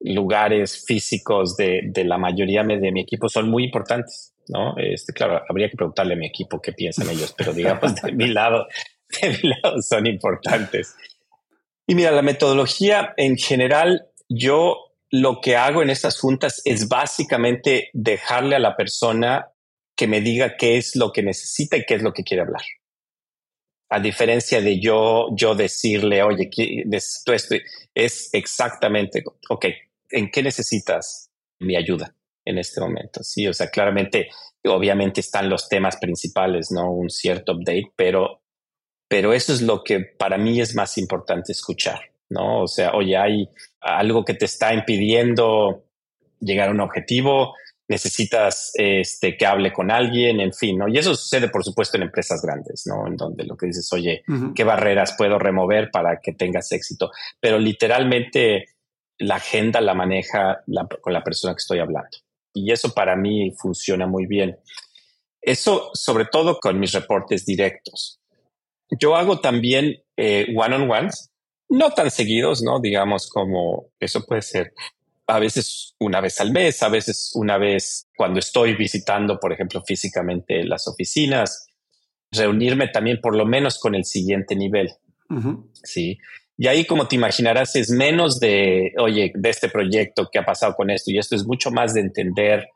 Speaker 1: lugares físicos de, de, la mayoría de mi equipo, son muy importantes, ¿no? Este, claro, habría que preguntarle a mi equipo qué piensan ellos, pero digamos de mi lado, son importantes. Y mira, la metodología en general, yo lo que hago en estas juntas es básicamente dejarle a la persona que me diga qué es lo que necesita y qué es lo que quiere hablar. A diferencia de yo, yo decirle, oye, necesito esto, es exactamente, ok, ¿en qué necesitas mi ayuda en este momento? Sí, o sea, claramente, obviamente están los temas principales, ¿no? Un cierto update, pero pero eso es lo que para mí es más importante escuchar, ¿no? O sea, oye, hay algo que te está impidiendo llegar a un objetivo, necesitas este, que hable con alguien, en fin, ¿no? Y eso sucede, por supuesto, en empresas grandes, ¿no? En donde lo que dices, oye, ¿qué barreras puedo remover para que tengas éxito? Pero literalmente la agenda la maneja con la persona que estoy hablando. Y eso para mí funciona muy bien. Eso sobre todo con mis reportes directos. Yo hago también eh, one-on-ones, no tan seguidos, ¿no? Digamos como eso puede ser a veces una vez al mes, a veces una vez cuando estoy visitando, por ejemplo, físicamente las oficinas, reunirme también por lo menos con el siguiente nivel. Sí. Y ahí, como te imaginarás, es menos de, oye, de este proyecto que ha pasado con esto y esto es mucho más de entender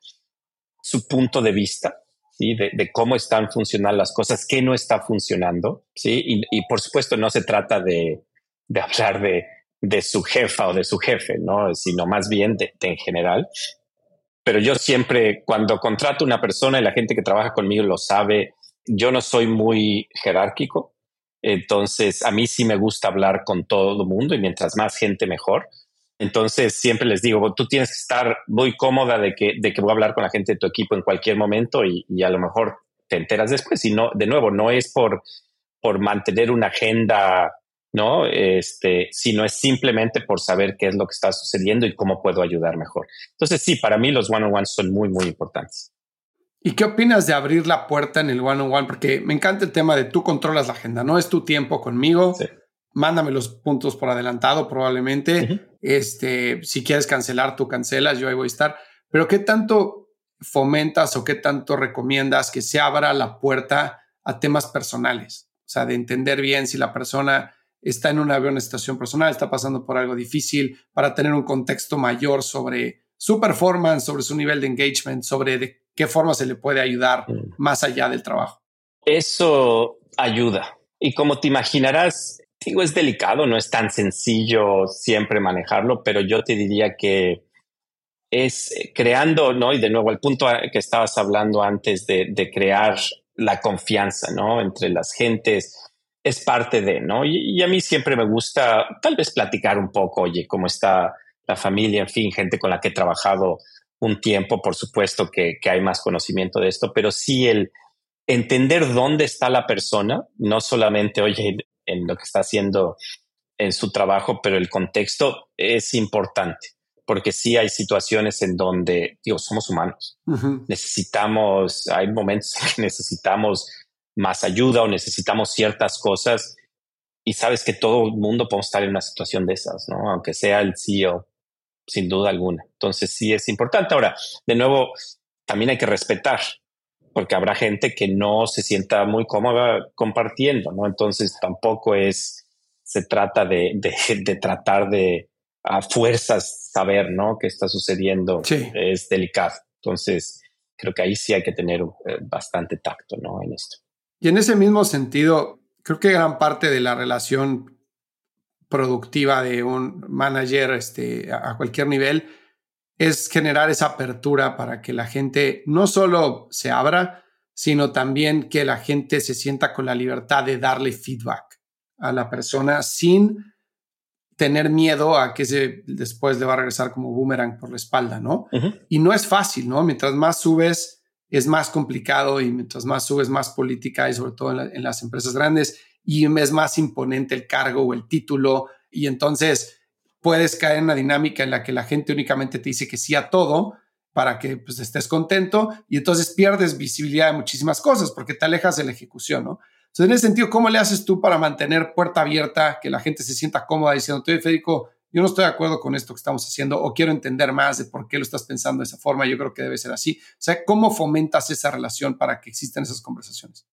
Speaker 1: su punto de vista, ¿sí? De, cómo están funcionando las cosas, qué no está funcionando, ¿sí? Y, por supuesto no se trata de, hablar de, de, su jefa o de su jefe, ¿no? Sino más bien de, en general. Pero yo siempre, cuando contrato una persona y la gente que trabaja conmigo lo sabe, yo no soy muy jerárquico, entonces a mí sí me gusta hablar con todo el mundo y mientras más gente mejor. Entonces siempre les digo, tú tienes que estar muy cómoda de que, de que voy a hablar con la gente de tu equipo en cualquier momento y, a lo mejor te enteras después. Y no, de nuevo, no es por, por mantener una agenda, ¿no? Este, sino es simplemente por saber qué es lo que está sucediendo y cómo puedo ayudar mejor. Entonces sí, para mí los one-on-ones son muy, muy importantes.
Speaker 2: ¿Y qué opinas de abrir la puerta en el one-on-one? Porque me encanta el tema de tú controlas la agenda, no es tu tiempo conmigo. Sí mándame los puntos por adelantado probablemente. Este, si quieres cancelar, tú cancelas, yo ahí voy a estar. Pero ¿qué tanto fomentas o qué tanto recomiendas que se abra la puerta a temas personales? O sea, de entender bien si la persona está en una buena situación personal, está pasando por algo difícil, para tener un contexto mayor sobre su performance, sobre su nivel de engagement, sobre de qué forma se le puede ayudar mm. más allá del trabajo.
Speaker 1: Eso ayuda. Y como te imaginarás, digo, es delicado, no es tan sencillo siempre manejarlo, pero yo te diría que es eh, creando, ¿no? Y de nuevo, el punto que estabas hablando antes de, de crear la confianza, ¿no? Entre las gentes es parte de, ¿no? Y, a mí siempre me gusta tal vez platicar un poco, oye, cómo está la familia, en fin, gente con la que he trabajado un tiempo, por supuesto que, que hay más conocimiento de esto, pero sí el entender dónde está la persona, no solamente, oye, en lo que está haciendo en su trabajo, pero el contexto es importante, porque sí hay situaciones en donde, digo, somos humanos. Necesitamos, hay momentos en que necesitamos más ayuda o necesitamos ciertas cosas y sabes que todo el mundo puede estar en una situación de esas, ¿no? Aunque sea el CEO, sin duda alguna. Entonces sí es importante. Ahora, de nuevo, también hay que respetar porque habrá gente que no se sienta muy cómoda compartiendo, ¿no? Entonces tampoco es, se trata de, de, tratar de a fuerzas saber, ¿no? Qué está sucediendo. Es delicado. Entonces, creo que ahí sí hay que tener eh, bastante tacto, ¿no? En esto.
Speaker 2: Y en ese mismo sentido, creo que gran parte de la relación productiva de un manager este, a cualquier nivel es generar esa apertura para que la gente no solo se abra, sino también que la gente se sienta con la libertad de darle feedback a la persona sin tener miedo a que se después le va a regresar como boomerang por la espalda, ¿no? Y no es fácil, ¿no? Mientras más subes es más complicado y mientras más subes más política y sobre todo en, en las empresas grandes y es más imponente el cargo o el título y entonces puedes caer en una dinámica en la que la gente únicamente te dice que sí a todo para que pues, estés contento y entonces pierdes visibilidad de muchísimas cosas porque te alejas de la ejecución, ¿no? Entonces, en ese sentido, ¿cómo le haces tú para mantener puerta abierta, que la gente se sienta cómoda diciendo, oye, Federico, yo no estoy de acuerdo con esto que estamos haciendo o quiero entender más de por qué lo estás pensando de esa forma, yo creo que debe ser así. O sea, ¿cómo fomentas esa relación para que existan esas conversaciones?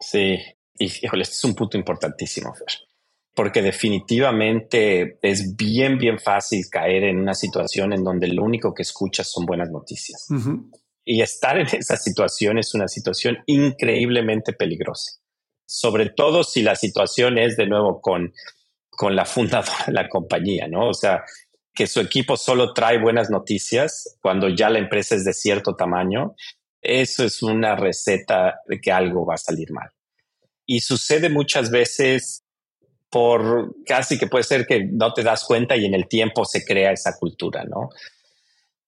Speaker 1: Sí, y híjole, este es un punto importantísimo, Fer porque definitivamente es bien, bien fácil caer en una situación en donde lo único que escuchas son buenas noticias. Y estar en esa situación es una situación increíblemente peligrosa, sobre todo si la situación es de nuevo con, con la fundadora de la compañía, ¿no? O sea, que su equipo solo trae buenas noticias cuando ya la empresa es de cierto tamaño, eso es una receta de que algo va a salir mal. Y sucede muchas veces por casi que puede ser que no te das cuenta y en el tiempo se crea esa cultura, ¿no?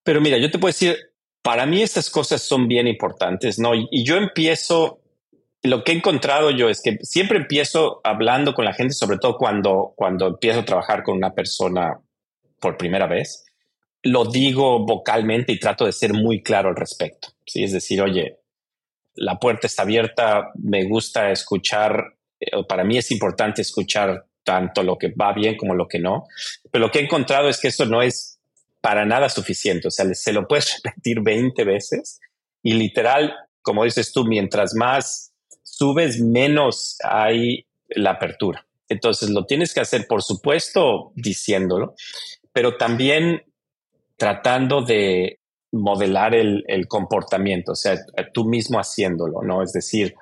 Speaker 1: Pero mira, yo te puedo decir, para mí estas cosas son bien importantes, ¿no? Y, yo empiezo, lo que he encontrado yo es que siempre empiezo hablando con la gente, sobre todo cuando, cuando empiezo a trabajar con una persona por primera vez, lo digo vocalmente y trato de ser muy claro al respecto, ¿sí? Es decir, oye, la puerta está abierta, me gusta escuchar para mí es importante escuchar tanto lo que va bien como lo que no. Pero lo que he encontrado es que eso no es para nada suficiente. O sea, se lo puedes repetir 20 veces y literal, como dices tú, mientras más subes, menos hay la apertura. Entonces lo tienes que hacer, por supuesto, diciéndolo, pero también tratando de modelar el, el, comportamiento, o sea, tú mismo haciéndolo, ¿no? Es decir,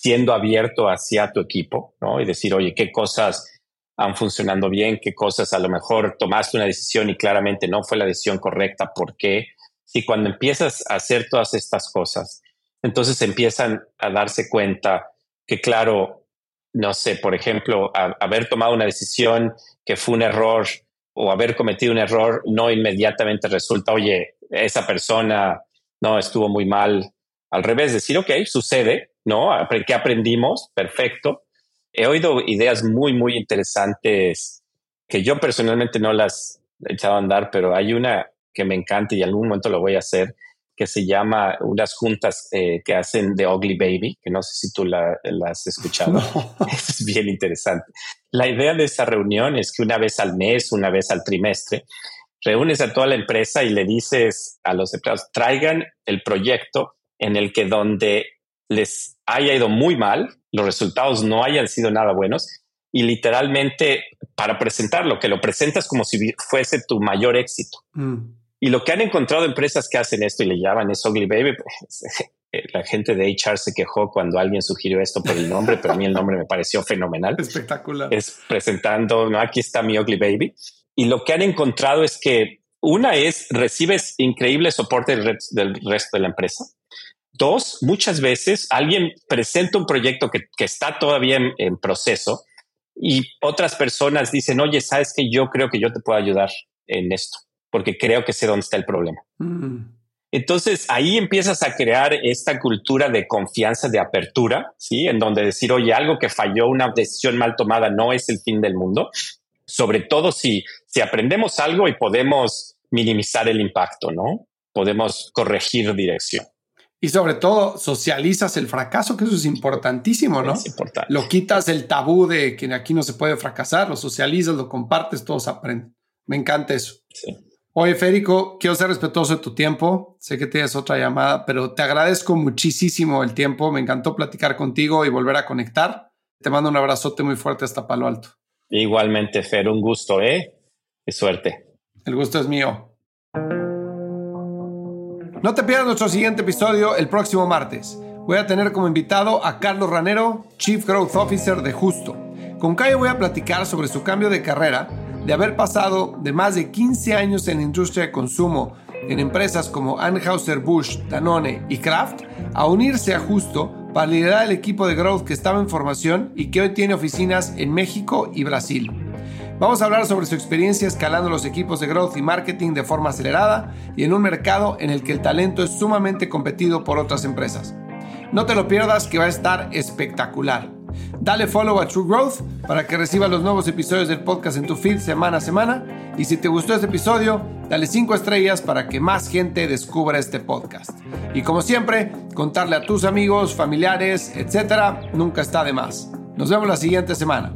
Speaker 1: siendo abierto hacia tu equipo, ¿no? Y decir, oye, ¿qué cosas han funcionando bien? ¿Qué cosas a lo mejor tomaste una decisión y claramente no fue la decisión correcta? ¿Por qué? Si cuando empiezas a hacer todas estas cosas, entonces empiezan a darse cuenta que, claro, no sé, por ejemplo, haber tomado una decisión que fue un error o haber cometido un error no inmediatamente resulta, oye, esa persona no estuvo muy mal. Al revés, decir, ok, sucede, ¿no? ¿Qué aprendimos? Perfecto. He oído ideas muy, muy interesantes que yo personalmente no las he echado a andar, pero hay una que me encanta y en algún momento lo voy a hacer, que se llama unas juntas eh, que hacen de Ugly Baby, que no sé si tú la, has escuchado. Es bien interesante. La idea de esa reunión es que una vez al mes, una vez al trimestre, reúnes a toda la empresa y le dices a los empleados, traigan el proyecto en el que donde les haya ido muy mal, los resultados no hayan sido nada buenos y literalmente para presentarlo, que lo presentas como si fuese tu mayor éxito. Mm. Y lo que han encontrado empresas que hacen esto y le llaman es Ugly Baby, pues, la gente de HR se quejó cuando alguien sugirió esto por el nombre, pero a mí el nombre me pareció fenomenal.
Speaker 2: Espectacular.
Speaker 1: Es presentando, no, aquí está mi Ugly Baby. Y lo que han encontrado es que una es recibes increíble soporte del, resto de la empresa. Dos, muchas veces alguien presenta un proyecto que, está todavía en, en, proceso y otras personas dicen, oye, sabes que yo creo que yo te puedo ayudar en esto porque creo que sé dónde está el problema. Mm. Entonces ahí empiezas a crear esta cultura de confianza, de apertura, ¿sí? En donde decir, oye, algo que falló, una decisión mal tomada no es el fin del mundo, sobre todo si, si aprendemos algo y podemos minimizar el impacto, ¿no? Podemos corregir dirección.
Speaker 2: Y sobre todo, socializas el fracaso, que eso es importantísimo, ¿no?
Speaker 1: Es importante.
Speaker 2: Lo quitas el tabú de que aquí no se puede fracasar, lo socializas, lo compartes, todos aprenden. Me encanta eso.
Speaker 1: Sí.
Speaker 2: Oye, Férico, quiero ser respetuoso de tu tiempo. Sé que tienes otra llamada, pero te agradezco muchísimo el tiempo. Me encantó platicar contigo y volver a conectar. Te mando un abrazote muy fuerte hasta Palo Alto.
Speaker 1: Igualmente, Fer, un gusto, ¿eh? Qué suerte.
Speaker 2: El gusto es mío. No te pierdas nuestro siguiente episodio el próximo martes. Voy a tener como invitado a Carlos Ranero, Chief Growth Officer de Justo. Con Cayo voy a platicar sobre su cambio de carrera de haber pasado de más de 15 años en la industria de consumo en empresas como Anheuser-Busch, Danone y Kraft a unirse a Justo para liderar el equipo de growth que estaba en formación y que hoy tiene oficinas en México y Brasil. Vamos a hablar sobre su experiencia escalando los equipos de growth y marketing de forma acelerada y en un mercado en el que el talento es sumamente competido por otras empresas. No te lo pierdas que va a estar espectacular. Dale follow a True Growth para que recibas los nuevos episodios del podcast en tu feed semana a semana. Y si te gustó este episodio, dale 5 estrellas para que más gente descubra este podcast. Y como siempre, contarle a tus amigos, familiares, etcétera, nunca está de más. Nos vemos la siguiente semana.